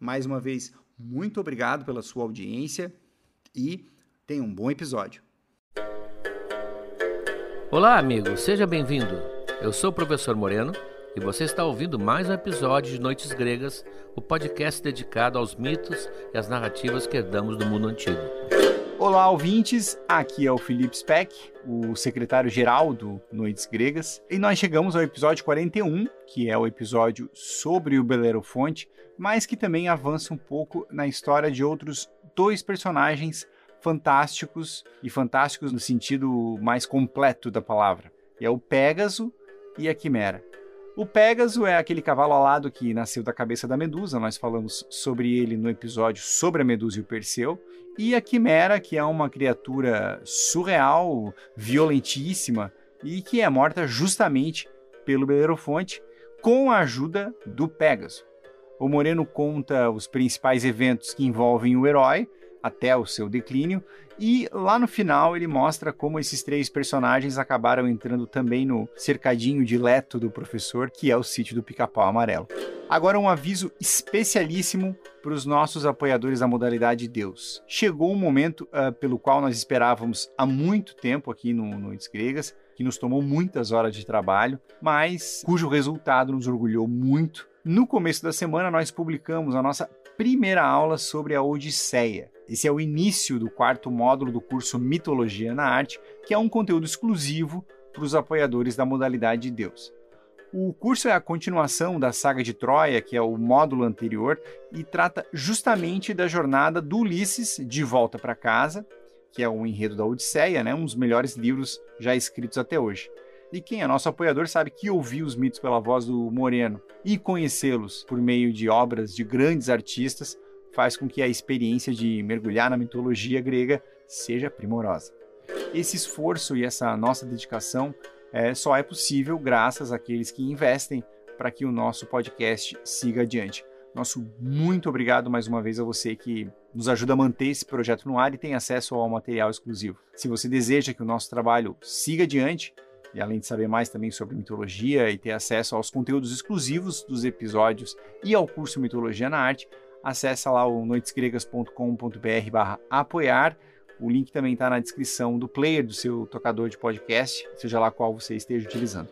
Mais uma vez, muito obrigado pela sua audiência e tenha um bom episódio. Olá, amigo, seja bem-vindo. Eu sou o professor Moreno e você está ouvindo mais um episódio de Noites Gregas, o podcast dedicado aos mitos e às narrativas que herdamos do mundo antigo. Olá, ouvintes. Aqui é o Felipe Speck, o secretário-geral do Noites Gregas, e nós chegamos ao episódio 41, que é o episódio sobre o Belerofonte, mas que também avança um pouco na história de outros dois personagens fantásticos e fantásticos no sentido mais completo da palavra. E é o Pégaso e a Quimera. O Pégaso é aquele cavalo alado que nasceu da cabeça da Medusa, nós falamos sobre ele no episódio sobre a Medusa e o Perseu. E a Quimera, que é uma criatura surreal, violentíssima e que é morta justamente pelo Belerofonte com a ajuda do Pégaso. O Moreno conta os principais eventos que envolvem o herói até o seu declínio e lá no final ele mostra como esses três personagens acabaram entrando também no cercadinho dileto do professor, que é o sítio do Pica-Pau Amarelo. Agora um aviso especialíssimo para os nossos apoiadores da modalidade Deus. Chegou um momento uh, pelo qual nós esperávamos há muito tempo aqui no Noites Gregas, que nos tomou muitas horas de trabalho, mas cujo resultado nos orgulhou muito. No começo da semana nós publicamos a nossa primeira aula sobre a Odisseia. Esse é o início do quarto módulo do curso Mitologia na Arte, que é um conteúdo exclusivo para os apoiadores da modalidade de Deus. O curso é a continuação da saga de Troia, que é o módulo anterior, e trata justamente da jornada do Ulisses de volta para casa, que é o enredo da Odisseia, né, um dos melhores livros já escritos até hoje. E quem é nosso apoiador sabe que ouvir os mitos pela voz do Moreno e conhecê-los por meio de obras de grandes artistas faz com que a experiência de mergulhar na mitologia grega seja primorosa. Esse esforço e essa nossa dedicação é, só é possível graças àqueles que investem para que o nosso podcast siga adiante. Nosso muito obrigado mais uma vez a você que nos ajuda a manter esse projeto no ar e tem acesso ao material exclusivo. Se você deseja que o nosso trabalho siga adiante, e além de saber mais também sobre mitologia e ter acesso aos conteúdos exclusivos dos episódios e ao curso Mitologia na Arte, acessa lá o noitesgregas.com.br barra apoiar. O link também está na descrição do player do seu tocador de podcast, seja lá qual você esteja utilizando.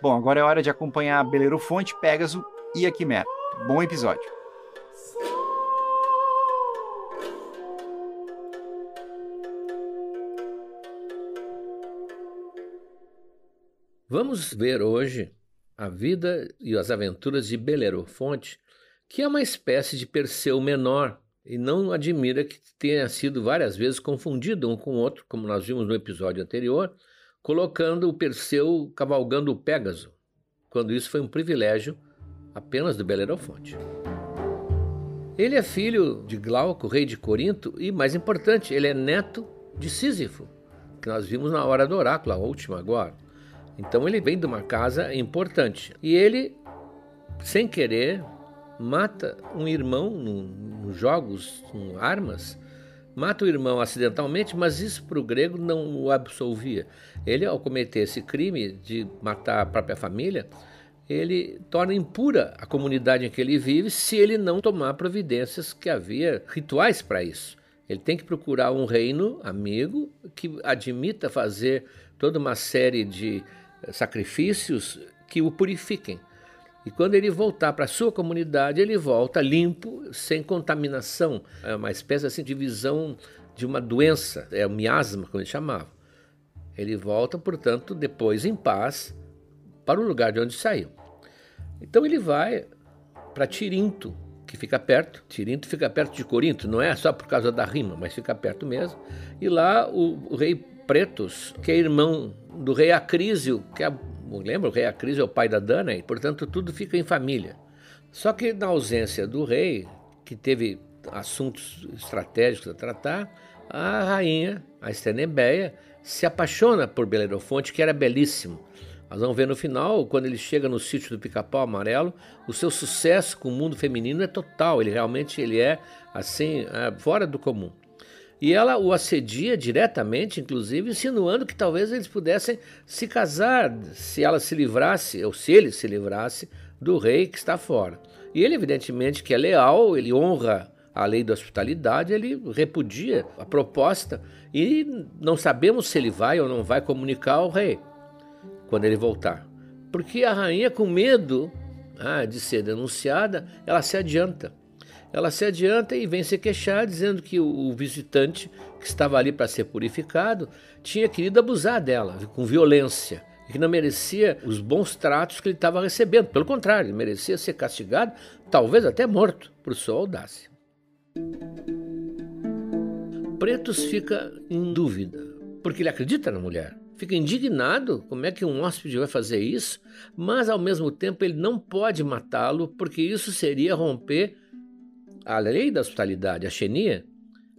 Bom, agora é hora de acompanhar Belerofonte, Pégaso e a Quimera. Bom episódio! Vamos ver hoje a vida e as aventuras de Belerofonte, que é uma espécie de Perseu menor, e não admira que tenha sido várias vezes confundido um com o outro, como nós vimos no episódio anterior, colocando o Perseu cavalgando o Pégaso, quando isso foi um privilégio apenas do Belerofonte. Ele é filho de Glauco, rei de Corinto, e, mais importante, ele é neto de Sísifo, que nós vimos na hora do oráculo, a última agora. Então ele vem de uma casa importante. E ele, sem querer, mata um irmão nos jogos com armas, mata o irmão acidentalmente, mas isso para o grego não o absolvia. Ele, ao cometer esse crime de matar a própria família, ele torna impura a comunidade em que ele vive se ele não tomar providências que havia rituais para isso. Ele tem que procurar um reino amigo que admita fazer toda uma série de sacrifícios que o purifiquem. E quando ele voltar para a sua comunidade, ele volta limpo, sem contaminação. É uma espécie assim, de visão de uma doença, é o miasma, como ele chamava. Ele volta, portanto, depois em paz para o lugar de onde saiu. Então ele vai para Tirinto, que fica perto. Tirinto fica perto de Corinto, não é só por causa da rima, mas fica perto mesmo. E lá o, o rei Pretos, que é irmão do rei Acrísio, que é, lembra, o rei Acrísio é o pai da Dana, e portanto tudo fica em família. Só que na ausência do rei, que teve assuntos estratégicos a tratar, a rainha, a Estenebeia, se apaixona por Belerofonte, que era belíssimo. Nós vamos ver no final, quando ele chega no sítio do Pica-Pau Amarelo, o seu sucesso com o mundo feminino é total. Ele realmente ele é assim é, fora do comum. E ela o assedia diretamente, inclusive, insinuando que talvez eles pudessem se casar se ela se livrasse, ou se ele se livrasse, do rei que está fora. E ele, evidentemente, que é leal, ele honra a lei da hospitalidade, ele repudia a proposta e não sabemos se ele vai ou não vai comunicar ao rei quando ele voltar. Porque a rainha, com medo ah, de ser denunciada, ela se adianta. Ela se adianta e vem se queixar, dizendo que o visitante que estava ali para ser purificado tinha querido abusar dela com violência e que não merecia os bons tratos que ele estava recebendo. Pelo contrário, ele merecia ser castigado, talvez até morto, por sua audácia. Pretos fica em dúvida, porque ele acredita na mulher fica indignado como é que um hóspede vai fazer isso, mas ao mesmo tempo ele não pode matá-lo porque isso seria romper a lei da hospitalidade, a xenia.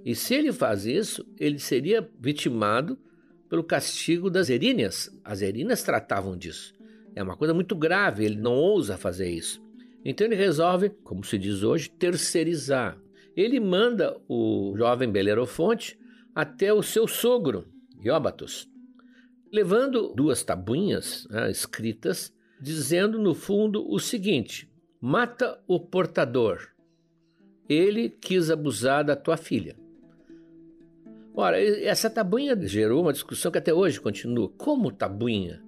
E se ele faz isso, ele seria vitimado pelo castigo das eríneas. As eríneas tratavam disso. É uma coisa muito grave, ele não ousa fazer isso. Então ele resolve, como se diz hoje, terceirizar. Ele manda o jovem Belerofonte até o seu sogro, Ióbatos, levando duas tabuinhas né, escritas, dizendo no fundo o seguinte: mata o portador. Ele quis abusar da tua filha. Ora, essa tabuinha gerou uma discussão que até hoje continua. Como tabuinha?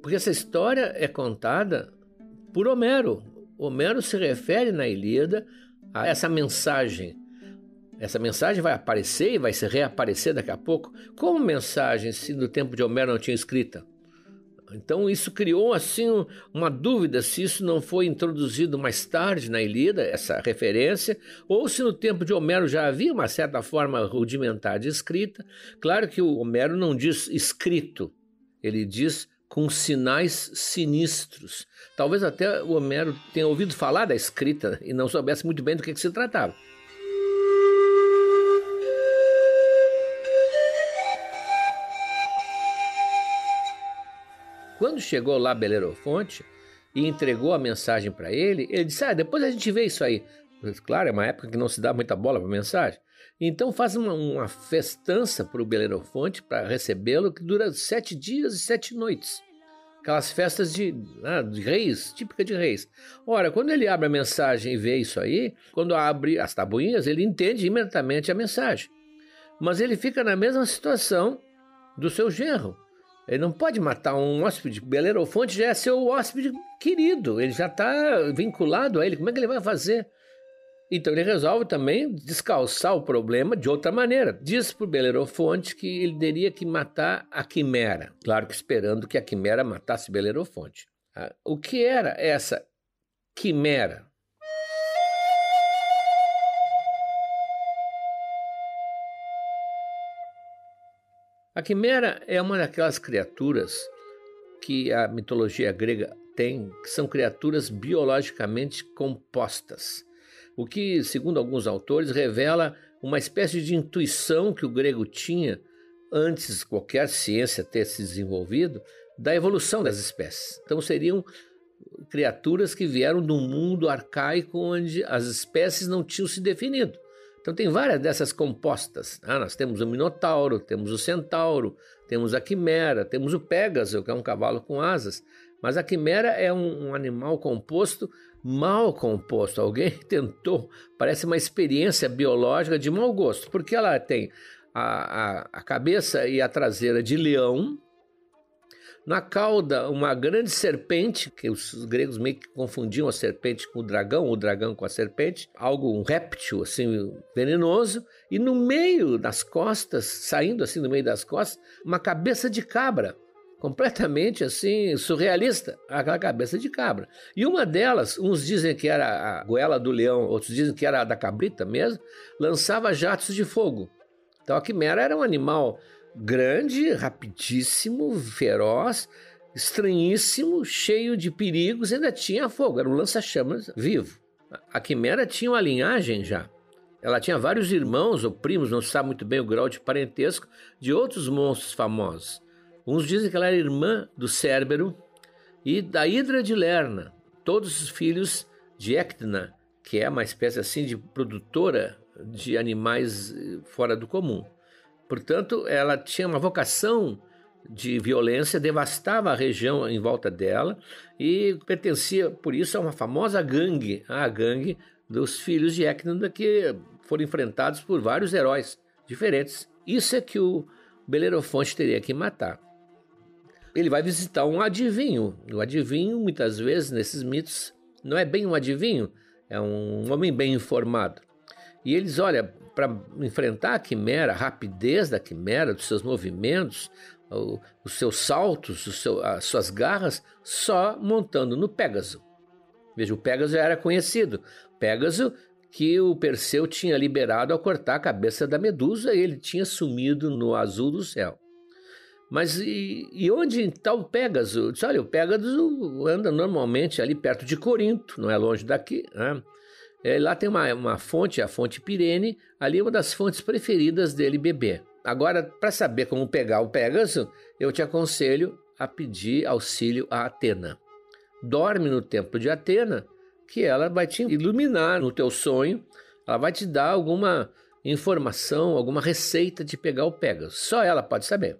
Porque essa história é contada por Homero. Homero se refere na Ilíada a essa mensagem essa mensagem vai aparecer e vai se reaparecer daqui a pouco como mensagem se no tempo de Homero não tinha escrita. Então isso criou assim uma dúvida se isso não foi introduzido mais tarde na Ilíada, essa referência, ou se no tempo de Homero já havia uma certa forma rudimentar de escrita. Claro que o Homero não diz escrito, ele diz com sinais sinistros. Talvez até o Homero tenha ouvido falar da escrita e não soubesse muito bem do que, que se tratava. Quando chegou lá Belerofonte e entregou a mensagem para ele, ele disse: Ah, depois a gente vê isso aí. Claro, é uma época que não se dá muita bola para mensagem. Então faz uma, uma festança para o Belerofonte para recebê-lo que dura sete dias e sete noites. Aquelas festas de, ah, de reis, típica de reis. Ora, quando ele abre a mensagem e vê isso aí, quando abre as tabuinhas, ele entende imediatamente a mensagem. Mas ele fica na mesma situação do seu genro. Ele não pode matar um hóspede. Belerofonte já é seu hóspede querido. Ele já está vinculado a ele. Como é que ele vai fazer? Então ele resolve também descalçar o problema de outra maneira. Diz para Belerofonte que ele teria que matar a quimera. Claro que esperando que a quimera matasse Belerofonte. Ah, o que era essa quimera? A quimera é uma daquelas criaturas que a mitologia grega tem, que são criaturas biologicamente compostas. O que, segundo alguns autores, revela uma espécie de intuição que o grego tinha antes qualquer ciência ter se desenvolvido da evolução das espécies. Então seriam criaturas que vieram um mundo arcaico onde as espécies não tinham se definido. Então tem várias dessas compostas. Ah, nós temos o Minotauro, temos o Centauro, temos a Quimera, temos o Pégaso, que é um cavalo com asas. Mas a Quimera é um, um animal composto, mal composto. Alguém tentou, parece uma experiência biológica de mau gosto, porque ela tem a, a, a cabeça e a traseira de leão, na cauda, uma grande serpente, que os gregos meio que confundiam a serpente com o dragão, o dragão com a serpente, algo, um réptil assim, venenoso, e no meio das costas, saindo assim do meio das costas, uma cabeça de cabra, completamente assim, surrealista, aquela cabeça de cabra. E uma delas, uns dizem que era a goela do leão, outros dizem que era a da cabrita mesmo, lançava jatos de fogo. Então a quimera era um animal grande, rapidíssimo, feroz, estranhíssimo, cheio de perigos, ainda tinha fogo, era um lança-chamas vivo. A quimera tinha uma linhagem já. Ela tinha vários irmãos ou primos, não se sabe muito bem o grau de parentesco, de outros monstros famosos. Uns dizem que ela era irmã do Cérbero e da Hidra de Lerna, todos os filhos de Ectna, que é uma espécie assim de produtora de animais eh, fora do comum. Portanto, ela tinha uma vocação de violência, devastava a região em volta dela e pertencia, por isso, a uma famosa gangue, a gangue dos filhos de Ecnanda, que foram enfrentados por vários heróis diferentes. Isso é que o Belerofonte teria que matar. Ele vai visitar um adivinho. O adivinho, muitas vezes, nesses mitos, não é bem um adivinho, é um homem bem informado. E eles, olha, para enfrentar a quimera, a rapidez da quimera, dos seus movimentos, o, os seus saltos, seu, as suas garras, só montando no Pégaso. Veja, o Pégaso era conhecido. Pégaso que o Perseu tinha liberado ao cortar a cabeça da Medusa e ele tinha sumido no azul do céu. Mas e, e onde está o Pégaso? Olha, o Pégaso anda normalmente ali perto de Corinto, não é longe daqui. Né? É, lá tem uma, uma fonte, a fonte Pirene, ali é uma das fontes preferidas dele beber. Agora, para saber como pegar o Pégaso, eu te aconselho a pedir auxílio a Atena. Dorme no templo de Atena, que ela vai te iluminar no teu sonho, ela vai te dar alguma informação, alguma receita de pegar o Pégaso. Só ela pode saber.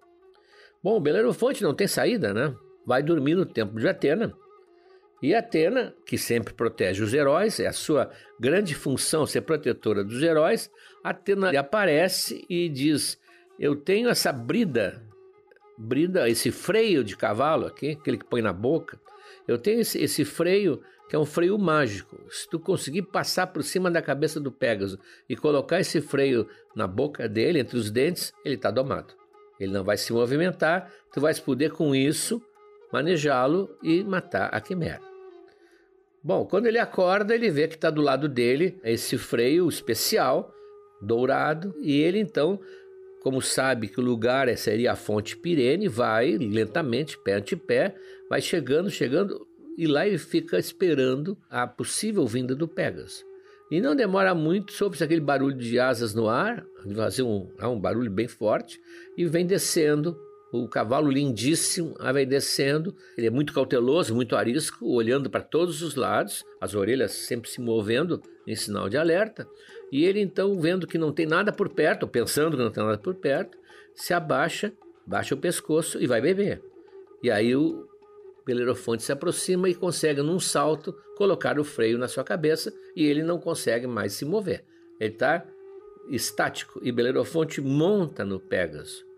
Bom, o Belerofonte não tem saída, né? Vai dormir no templo de Atena e Atena, que sempre protege os heróis, é a sua grande função ser protetora dos heróis, Atena aparece e diz: Eu tenho essa brida, brida, esse freio de cavalo aqui, aquele que põe na boca. Eu tenho esse, esse freio que é um freio mágico. Se tu conseguir passar por cima da cabeça do Pégaso e colocar esse freio na boca dele, entre os dentes, ele está domado. Ele não vai se movimentar, tu vais poder com isso manejá-lo e matar a quimera. Bom, quando ele acorda, ele vê que está do lado dele esse freio especial, dourado, e ele então, como sabe que o lugar é, seria a fonte Pirene, vai lentamente, pé ante pé, vai chegando, chegando, e lá ele fica esperando a possível vinda do Pegasus. E não demora muito, soube aquele barulho de asas no ar, fazer um, um barulho bem forte, e vem descendo o cavalo lindíssimo vai descendo, ele é muito cauteloso, muito arisco, olhando para todos os lados, as orelhas sempre se movendo em sinal de alerta. E ele então, vendo que não tem nada por perto, pensando que não tem nada por perto, se abaixa, baixa o pescoço e vai beber. E aí o Belerofonte se aproxima e consegue, num salto, colocar o freio na sua cabeça e ele não consegue mais se mover. Ele está estático e Belerofonte monta no Pégaso.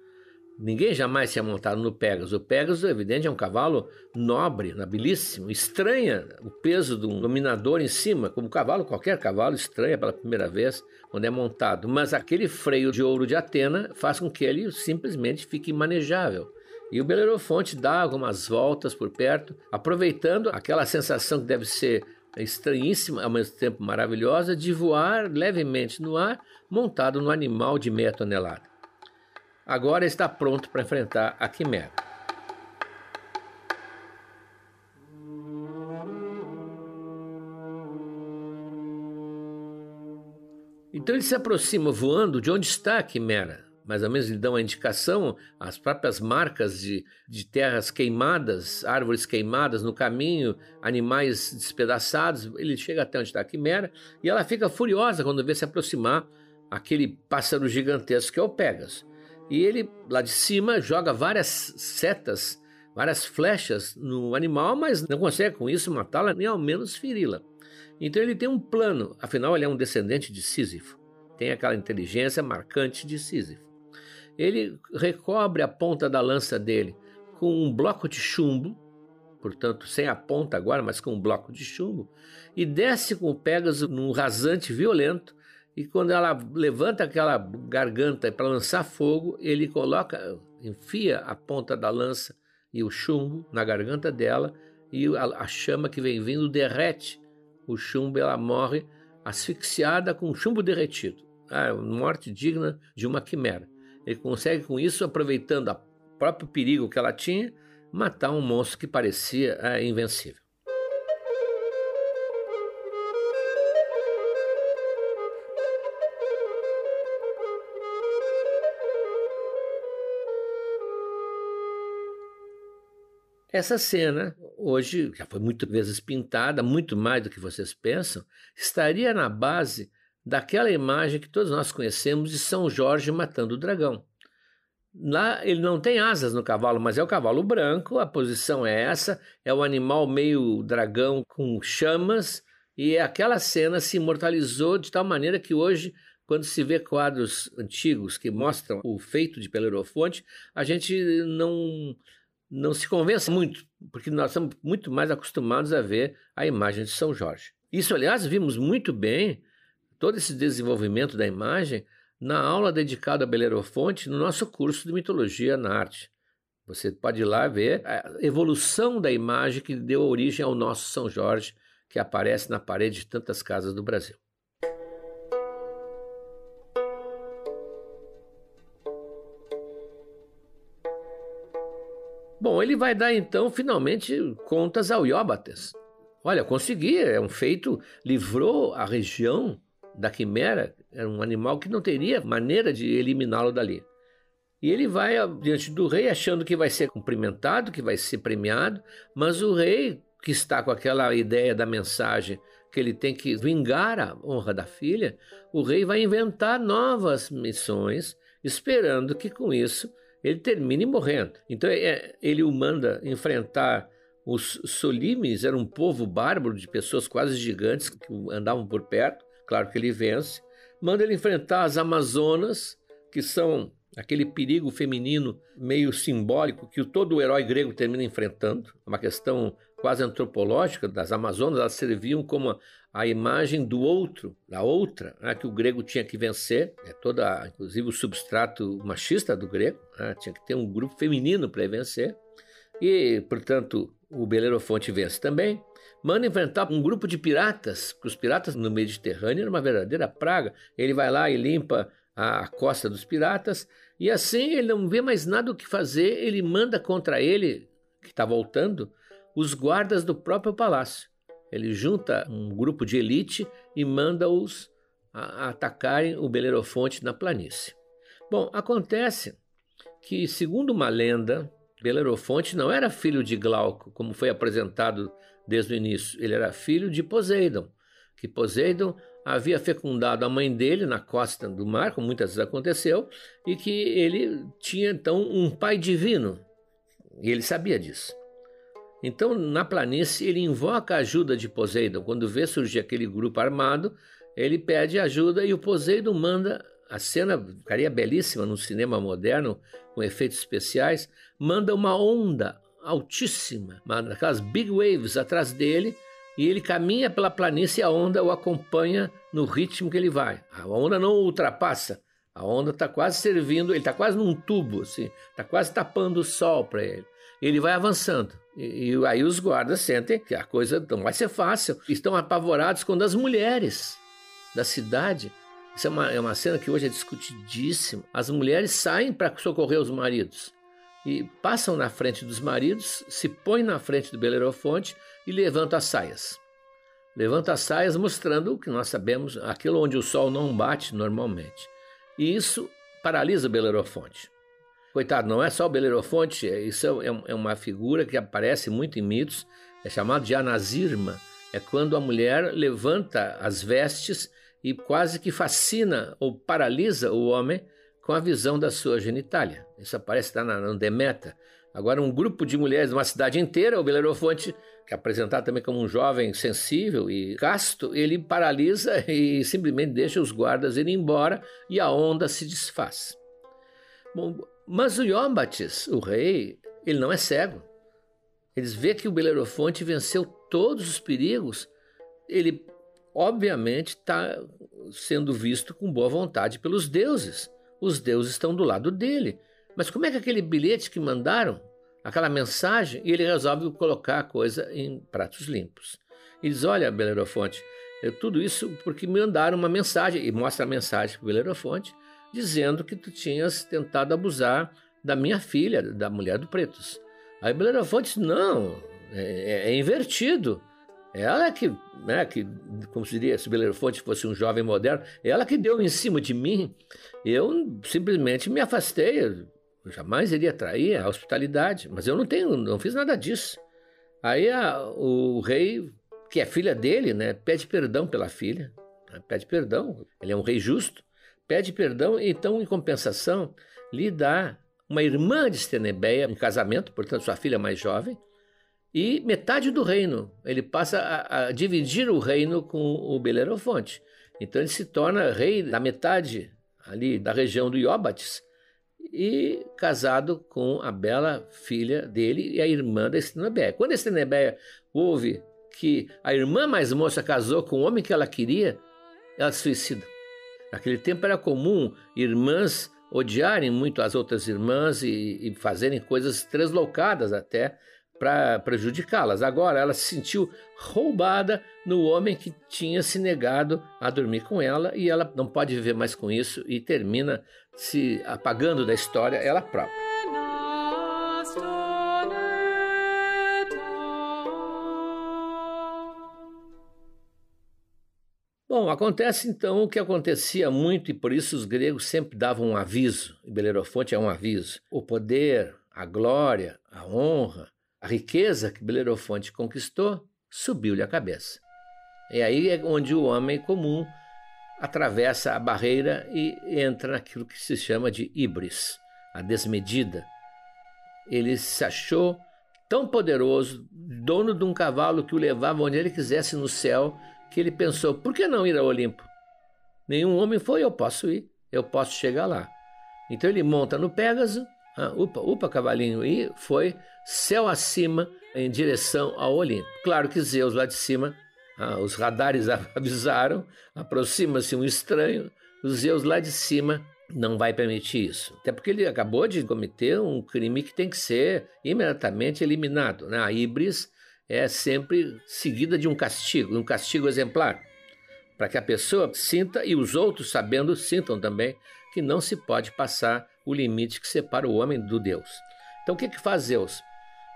Ninguém jamais tinha montado no Pegasus. O Pegasus, evidente, é um cavalo nobre, nobilíssimo. Estranha o peso de um dominador em cima, como cavalo, qualquer cavalo estranha pela primeira vez quando é montado. Mas aquele freio de ouro de Atena faz com que ele simplesmente fique manejável. E o Belerofonte dá algumas voltas por perto, aproveitando aquela sensação que deve ser estranhíssima, ao mesmo tempo maravilhosa, de voar levemente no ar, montado no animal de meia tonelada. Agora está pronto para enfrentar a quimera. Então ele se aproxima voando de onde está a quimera. Mais ou menos lhe dão a indicação, as próprias marcas de, de terras queimadas, árvores queimadas no caminho, animais despedaçados. Ele chega até onde está a quimera e ela fica furiosa quando vê se aproximar aquele pássaro gigantesco que é o Pegasus. E ele, lá de cima, joga várias setas, várias flechas no animal, mas não consegue com isso matá-la, nem ao menos feri-la. Então ele tem um plano, afinal ele é um descendente de Sísifo, tem aquela inteligência marcante de Sísifo. Ele recobre a ponta da lança dele com um bloco de chumbo, portanto sem a ponta agora, mas com um bloco de chumbo, e desce com o Pégaso num rasante violento. E quando ela levanta aquela garganta para lançar fogo, ele coloca, enfia a ponta da lança e o chumbo na garganta dela, e a, a chama que vem vindo derrete o chumbo, ela morre asfixiada com chumbo derretido. Ah, morte digna de uma quimera. Ele consegue com isso, aproveitando o próprio perigo que ela tinha, matar um monstro que parecia ah, invencível. Essa cena, hoje, já foi muitas vezes pintada, muito mais do que vocês pensam, estaria na base daquela imagem que todos nós conhecemos de São Jorge matando o dragão. Lá ele não tem asas no cavalo, mas é o cavalo branco, a posição é essa, é o animal meio dragão com chamas, e aquela cena se imortalizou de tal maneira que hoje, quando se vê quadros antigos que mostram o feito de Pelerofonte, a gente não não se convença muito, porque nós estamos muito mais acostumados a ver a imagem de São Jorge. Isso, aliás, vimos muito bem todo esse desenvolvimento da imagem na aula dedicada a Belerofonte no nosso curso de mitologia na arte. Você pode ir lá ver a evolução da imagem que deu origem ao nosso São Jorge, que aparece na parede de tantas casas do Brasil. Bom, ele vai dar então finalmente contas ao Ióbates. Olha, consegui, é um feito, livrou a região da quimera, era um animal que não teria maneira de eliminá-lo dali. E ele vai diante do rei achando que vai ser cumprimentado, que vai ser premiado, mas o rei, que está com aquela ideia da mensagem que ele tem que vingar a honra da filha, o rei vai inventar novas missões, esperando que com isso ele termine morrendo. Então é, ele o manda enfrentar os Solimes, era um povo bárbaro de pessoas quase gigantes que andavam por perto. Claro que ele vence. Manda ele enfrentar as Amazonas, que são aquele perigo feminino meio simbólico que todo o herói grego termina enfrentando, uma questão quase antropológica das Amazonas, elas serviam como a imagem do outro, da outra, né, que o grego tinha que vencer, é toda, inclusive o substrato machista do grego, né, tinha que ter um grupo feminino para vencer, e, portanto, o Belerofonte vence também. Manda enfrentar um grupo de piratas, porque os piratas no Mediterrâneo era uma verdadeira praga. Ele vai lá e limpa a costa dos piratas, e assim ele não vê mais nada o que fazer, ele manda contra ele, que está voltando, os guardas do próprio palácio. Ele junta um grupo de elite e manda-os atacarem o Belerofonte na planície. Bom, acontece que, segundo uma lenda, Belerofonte não era filho de Glauco, como foi apresentado desde o início. Ele era filho de Poseidon, que Poseidon havia fecundado a mãe dele na costa do mar, como muitas vezes aconteceu, e que ele tinha então um pai divino, e ele sabia disso. Então, na planície, ele invoca a ajuda de Poseidon. Quando vê surgir aquele grupo armado, ele pede ajuda e o Poseidon manda. A cena ficaria belíssima no cinema moderno, com efeitos especiais. Manda uma onda altíssima, aquelas big waves atrás dele, e ele caminha pela planície e a onda o acompanha no ritmo que ele vai. A onda não ultrapassa, a onda está quase servindo, ele está quase num tubo, assim, está quase tapando o sol para ele. Ele vai avançando. E, aí os guardas sentem que a coisa não vai ser fácil. Estão apavorados quando as mulheres da cidade Isso é uma, é uma cena que hoje é discutidíssima. As mulheres saem para socorrer os maridos e passam na frente dos maridos, se põem na frente do Belerofonte e levantam as saias. Levantam as saias mostrando o que nós sabemos, aquilo onde o sol não bate normalmente. E isso paralisa o Belerofonte. Coitado, não é só o Belerofonte, é, isso é, é uma figura que aparece muito em mitos, é chamado de anazirma. É quando a mulher levanta as vestes e quase que fascina ou paralisa o homem com a visão da sua genitália. Isso aparece lá na, no Demeta. Agora, um grupo de mulheres, uma cidade inteira, o Belerofonte, que é apresentado também como um jovem sensível e casto, ele paralisa e simplesmente deixa os guardas irem embora e a onda se desfaz. Bom, mas o Iombates, o rei, ele não é cego. Eles vê que o Belerofonte venceu todos os perigos. Ele, obviamente, está sendo visto com boa vontade pelos deuses os deuses estão do lado dele. Mas como é que aquele bilhete que mandaram, aquela mensagem, e ele resolve colocar a coisa em pratos limpos? E diz: Olha, Belerofonte, eu, tudo isso porque me mandaram uma mensagem, e mostra a mensagem para o Belerofonte, dizendo que tu tinhas tentado abusar da minha filha, da mulher do Pretos. Aí Belerofonte diz: Não, é, é, é invertido. Ela que, né, que, como se diria, se Belerofonte fosse um jovem moderno, ela que deu em cima de mim. Eu simplesmente me afastei. Eu jamais iria trair a hospitalidade, mas eu não tenho, não fiz nada disso. Aí a, o rei, que é filha dele, né, pede perdão pela filha, né, pede perdão. Ele é um rei justo, pede perdão. Então, em compensação, lhe dá uma irmã de Estenebeia em casamento, portanto, sua filha mais jovem e metade do reino. Ele passa a, a dividir o reino com o Belerofonte. Então ele se torna rei da metade ali da região do Ióbates e casado com a bela filha dele e a irmã da Estenebeia. Quando a Estenebeia ouve que a irmã mais moça casou com o homem que ela queria, ela se suicida. Naquele tempo era comum irmãs odiarem muito as outras irmãs e, e fazerem coisas translocadas até para prejudicá-las. Agora ela se sentiu roubada no homem que tinha se negado a dormir com ela e ela não pode viver mais com isso e termina se apagando da história ela própria. Acontece então o que acontecia muito e por isso os gregos sempre davam um aviso, e Belerofonte é um aviso. O poder, a glória, a honra, a riqueza que Belerofonte conquistou subiu-lhe a cabeça. É aí onde o homem comum atravessa a barreira e entra naquilo que se chama de ibris, a desmedida. Ele se achou tão poderoso, dono de um cavalo que o levava onde ele quisesse no céu, que ele pensou: por que não ir ao Olimpo? Nenhum homem foi, eu posso ir, eu posso chegar lá. Então ele monta no Pégaso ah, upa, upa, cavalinho, e foi céu acima em direção ao Olimpo. Claro que Zeus lá de cima, ah, os radares avisaram, aproxima-se um estranho, os Zeus lá de cima não vai permitir isso. Até porque ele acabou de cometer um crime que tem que ser imediatamente eliminado. Né? A ibris é sempre seguida de um castigo, um castigo exemplar, para que a pessoa sinta e os outros, sabendo, sintam também que não se pode passar o limite que separa o homem do Deus. Então o que, que faz Zeus?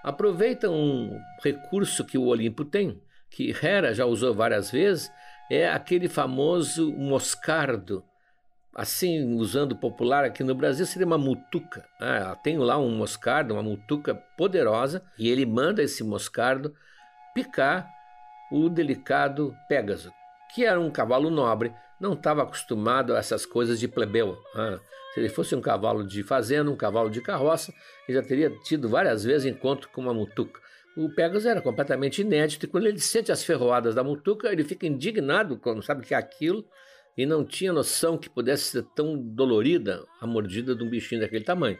Aproveita um recurso que o Olimpo tem, que Hera já usou várias vezes, é aquele famoso moscardo. Assim, usando popular aqui no Brasil, seria uma mutuca. Ah, tem lá um moscardo, uma mutuca poderosa, e ele manda esse moscardo picar o delicado Pégaso, que era um cavalo nobre, não estava acostumado a essas coisas de plebeu. Ah, se ele fosse um cavalo de fazenda, um cavalo de carroça, ele já teria tido várias vezes encontro com uma mutuca. O Pegasus era completamente inédito e quando ele sente as ferroadas da mutuca, ele fica indignado quando sabe que é aquilo e não tinha noção que pudesse ser tão dolorida a mordida de um bichinho daquele tamanho.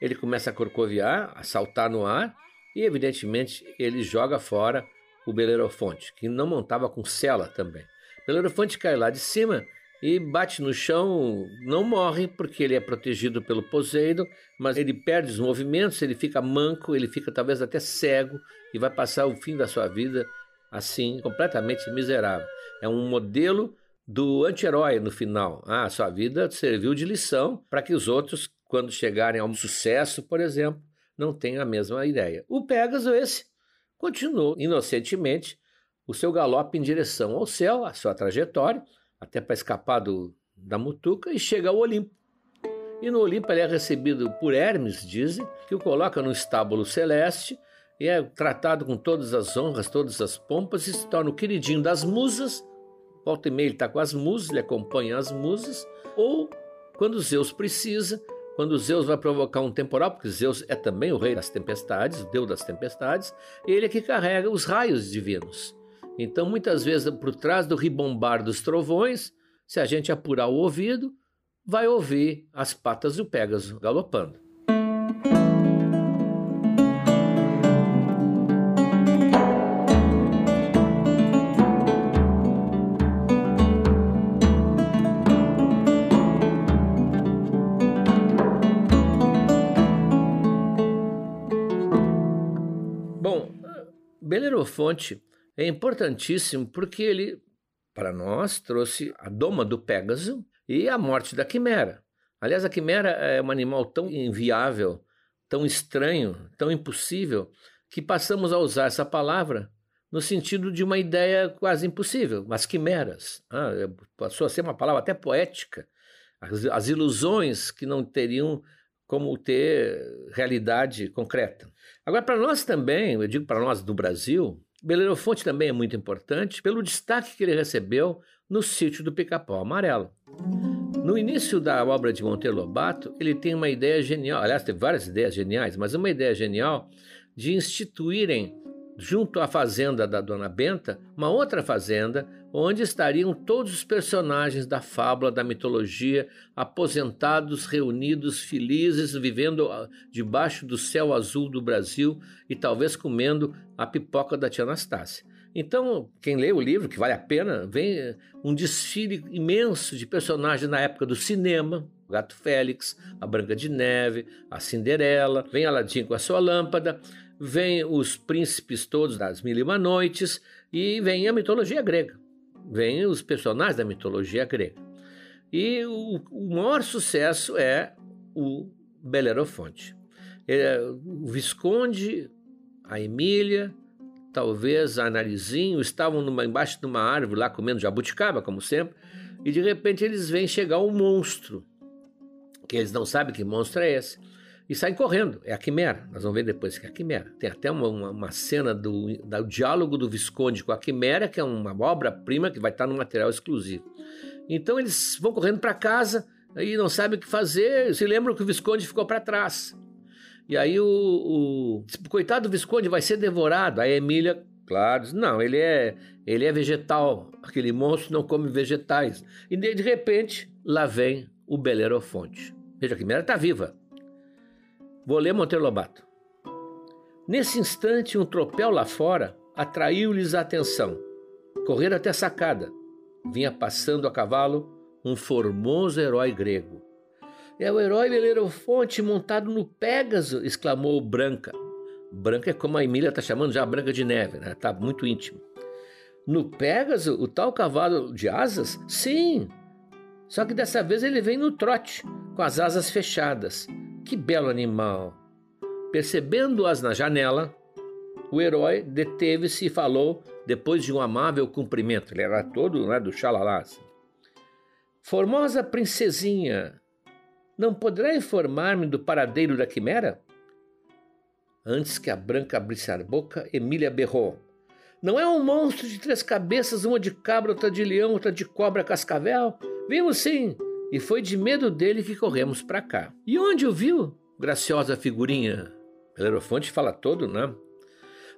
Ele começa a corcoviar, a saltar no ar e, evidentemente, ele joga fora o Belerofonte, que não montava com cela também. Belerofonte cai lá de cima e bate no chão, não morre porque ele é protegido pelo Poseidon, mas ele perde os movimentos, ele fica manco, ele fica talvez até cego e vai passar o fim da sua vida assim, completamente miserável. É um modelo do anti-herói no final. Ah, sua vida serviu de lição para que os outros, quando chegarem ao sucesso, por exemplo, não tenham a mesma ideia. O Pegasus, esse, continuou inocentemente o seu galope em direção ao céu, a sua trajetória, até para escapar do, da mutuca, e chega ao Olimpo. E no Olimpo ele é recebido por Hermes, dizem, que o coloca no estábulo celeste e é tratado com todas as honras, todas as pompas e se torna o queridinho das musas. Volta e meia ele está com as musas, ele acompanha as musas. Ou, quando Zeus precisa, quando Zeus vai provocar um temporal, porque Zeus é também o rei das tempestades, o deus das tempestades, ele é que carrega os raios divinos. Então, muitas vezes, por trás do ribombar dos trovões, se a gente apurar o ouvido, vai ouvir as patas do Pégaso galopando. Belerofonte é importantíssimo porque ele, para nós, trouxe a doma do Pégaso e a morte da quimera. Aliás, a quimera é um animal tão inviável, tão estranho, tão impossível, que passamos a usar essa palavra no sentido de uma ideia quase impossível, as quimeras. Ah, passou a ser uma palavra até poética. As, as ilusões que não teriam como ter realidade concreta. Agora, para nós também, eu digo para nós do Brasil, Belerofonte também é muito importante pelo destaque que ele recebeu no sítio do Pica-Pau Amarelo. No início da obra de Monteiro Lobato, ele tem uma ideia genial, aliás, tem várias ideias geniais, mas uma ideia genial de instituírem junto à fazenda da Dona Benta, uma outra fazenda onde estariam todos os personagens da fábula, da mitologia, aposentados, reunidos, felizes, vivendo ah, debaixo do céu azul do Brasil e talvez comendo a pipoca da tia Anastácia. Então, quem lê o livro, que vale a pena, vem eh, um desfile imenso de personagens na época do cinema, o Gato Félix, a Branca de Neve, a Cinderela, vem Aladim com a sua lâmpada, vem os príncipes todos das Mil e Uma Noites e vem a mitologia grega, vem os personagens da mitologia grega. E o, o maior sucesso é o Belerofonte. É, o Visconde, a Emília, talvez a Narizinho estavam numa, embaixo de uma árvore lá comendo jabuticaba, como sempre, e de repente eles veem chegar um monstro, que eles não sabem que monstro é esse e saem correndo. É a quimera. Nós vamos ver depois que é a quimera. Tem até uma, uma, uma cena do, do diálogo do Visconde com a quimera, que é uma obra-prima que vai estar no material exclusivo. Então eles vão correndo para casa e não sabem o que fazer. Se lembram que o Visconde ficou para trás. E aí o, o, o, coitado do Visconde vai ser devorado. A Emília, claro, diz, não, ele é, ele é vegetal. Aquele monstro não come vegetais. E de repente, lá vem o Belerofonte. Veja, a quimera está viva. Vou ler Monteiro Lobato. Nesse instante, um tropel lá fora atraiu-lhes a atenção. Correram até a sacada. Vinha passando a cavalo um formoso herói grego. É o herói Belerofonte montado no Pégaso, exclamou Branca. Branca é como a Emília está chamando já Branca de Neve, né? Tá muito íntimo. No Pégaso, o tal cavalo de asas? Sim. Só que dessa vez ele vem no trote, com as asas fechadas. Que belo animal! Percebendo-as na janela, o herói deteve-se e falou, depois de um amável cumprimento. Ele era todo né, do xalalá. Assim. Formosa princesinha, não poderá informar-me do paradeiro da quimera? Antes que a branca abrisse a boca, Emília berrou. Não é um monstro de três cabeças, uma de cabra, outra de leão, outra de cobra cascavel? Vimos sim, e foi de medo dele que corremos para cá. E onde o viu? Graciosa figurinha. Belerofonte fala todo, né?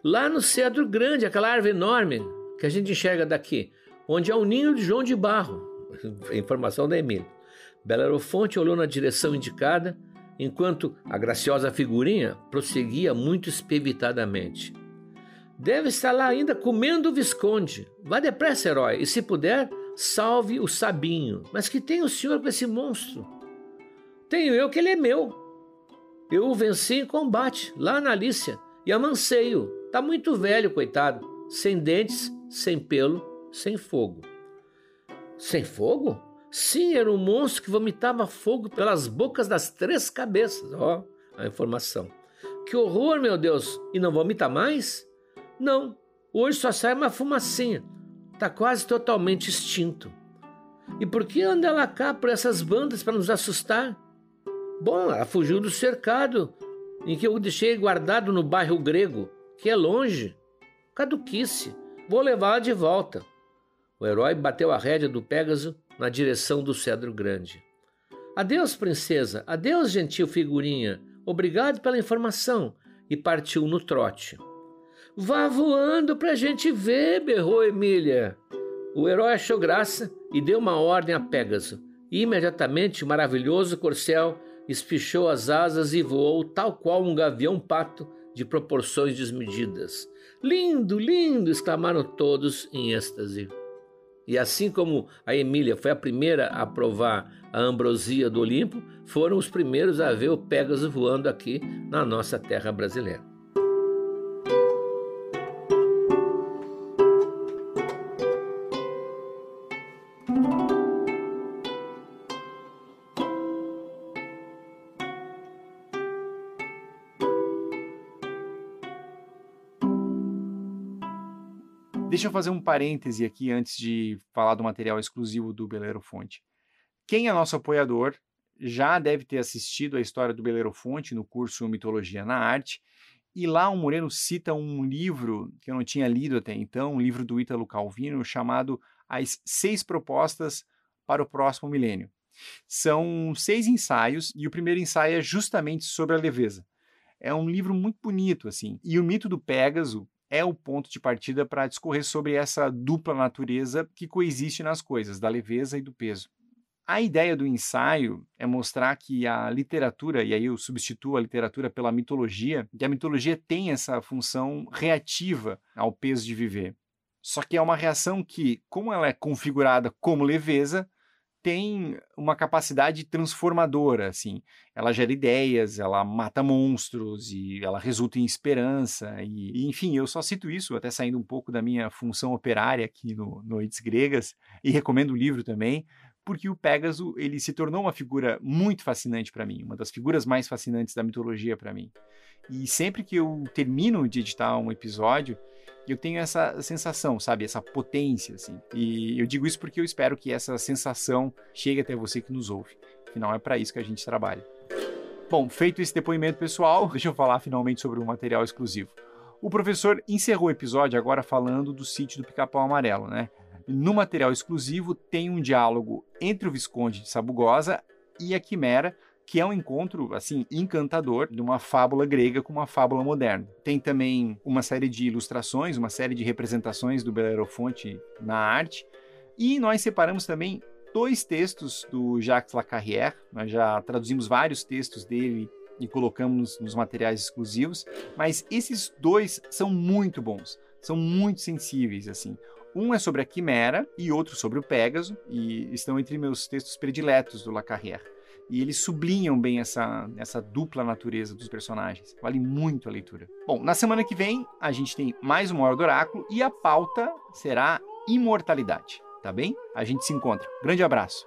Lá no cedro grande, aquela árvore enorme que a gente enxerga daqui, onde há o ninho de João de Barro. Informação da Emília. Belerofonte olhou na direção indicada, enquanto a graciosa figurinha prosseguia muito espevitadamente. Deve estar lá ainda comendo o Visconde. Vá depressa, herói, e se puder, salve o Sabinho. Mas que tem o senhor com esse monstro? Tenho eu que ele é meu. Eu o venci em combate, lá na Alícia, e amancei-o. Tá muito velho, coitado. Sem dentes, sem pelo, sem fogo. Sem fogo? Sim, era um monstro que vomitava fogo pelas bocas das três cabeças. Ó, oh, a informação. Que horror, meu Deus! E não vomita mais? Não, hoje só sai uma fumacinha. Tá quase totalmente extinto. E por que anda ela cá por essas bandas para nos assustar? Bom, ela fugiu do cercado em que eu deixei guardado no bairro grego, que é longe. Caduquice. Vou levá-la de volta. O herói bateu a rédea do Pégaso na direção do cedro grande. Adeus, princesa. Adeus, gentil figurinha. Obrigado pela informação. E partiu no trote. Vá voando pra gente ver, berrou Emília. O herói achou graça e deu uma ordem a Pégaso. E imediatamente o maravilhoso corcel espichou as asas e voou tal qual um gavião-pato de proporções desmedidas. Lindo, lindo! exclamaram todos em êxtase. E assim como a Emília foi a primeira a provar a ambrosia do Olimpo, foram os primeiros a ver o Pégaso voando aqui na nossa terra brasileira. Deixa eu fazer um parêntese aqui antes de falar do material exclusivo do Beleiro Fonte. Quem é nosso apoiador já deve ter assistido a história do Beleiro Fonte no curso Mitologia na Arte, e lá o Moreno cita um livro que eu não tinha lido até então, um livro do Ítalo Calvino chamado As Seis Propostas para o Próximo Milênio. São seis ensaios e o primeiro ensaio é justamente sobre a leveza. É um livro muito bonito, assim. E o mito do Pégaso, é o ponto de partida para discorrer sobre essa dupla natureza que coexiste nas coisas, da leveza e do peso. A ideia do ensaio é mostrar que a literatura, e aí eu substituo a literatura pela mitologia, que a mitologia tem essa função reativa ao peso de viver. Só que é uma reação que, como ela é configurada como leveza, tem uma capacidade transformadora, assim. Ela gera ideias, ela mata monstros e ela resulta em esperança. E, e, enfim, eu só cito isso, até saindo um pouco da minha função operária aqui no Noites Gregas, e recomendo o livro também, porque o Pégaso ele se tornou uma figura muito fascinante para mim, uma das figuras mais fascinantes da mitologia para mim. E sempre que eu termino de editar um episódio, eu tenho essa sensação, sabe? Essa potência, assim. E eu digo isso porque eu espero que essa sensação chegue até você que nos ouve. Afinal, é para isso que a gente trabalha. Bom, feito esse depoimento pessoal, deixa eu falar finalmente sobre um material exclusivo. O professor encerrou o episódio agora falando do sítio do Pica-Pau Amarelo, né? No material exclusivo tem um diálogo entre o Visconde de Sabugosa e a Quimera que é um encontro assim encantador de uma fábula grega com uma fábula moderna. Tem também uma série de ilustrações, uma série de representações do Belerofonte na arte, e nós separamos também dois textos do Jacques Lacarrière. Nós já traduzimos vários textos dele e colocamos nos materiais exclusivos, mas esses dois são muito bons, são muito sensíveis assim. Um é sobre a quimera e outro sobre o Pégaso, e estão entre meus textos prediletos do Lacarrière e eles sublinham bem essa, essa dupla natureza dos personagens. Vale muito a leitura. Bom, na semana que vem a gente tem mais uma Hora do Oráculo e a pauta será imortalidade, tá bem? A gente se encontra. Grande abraço.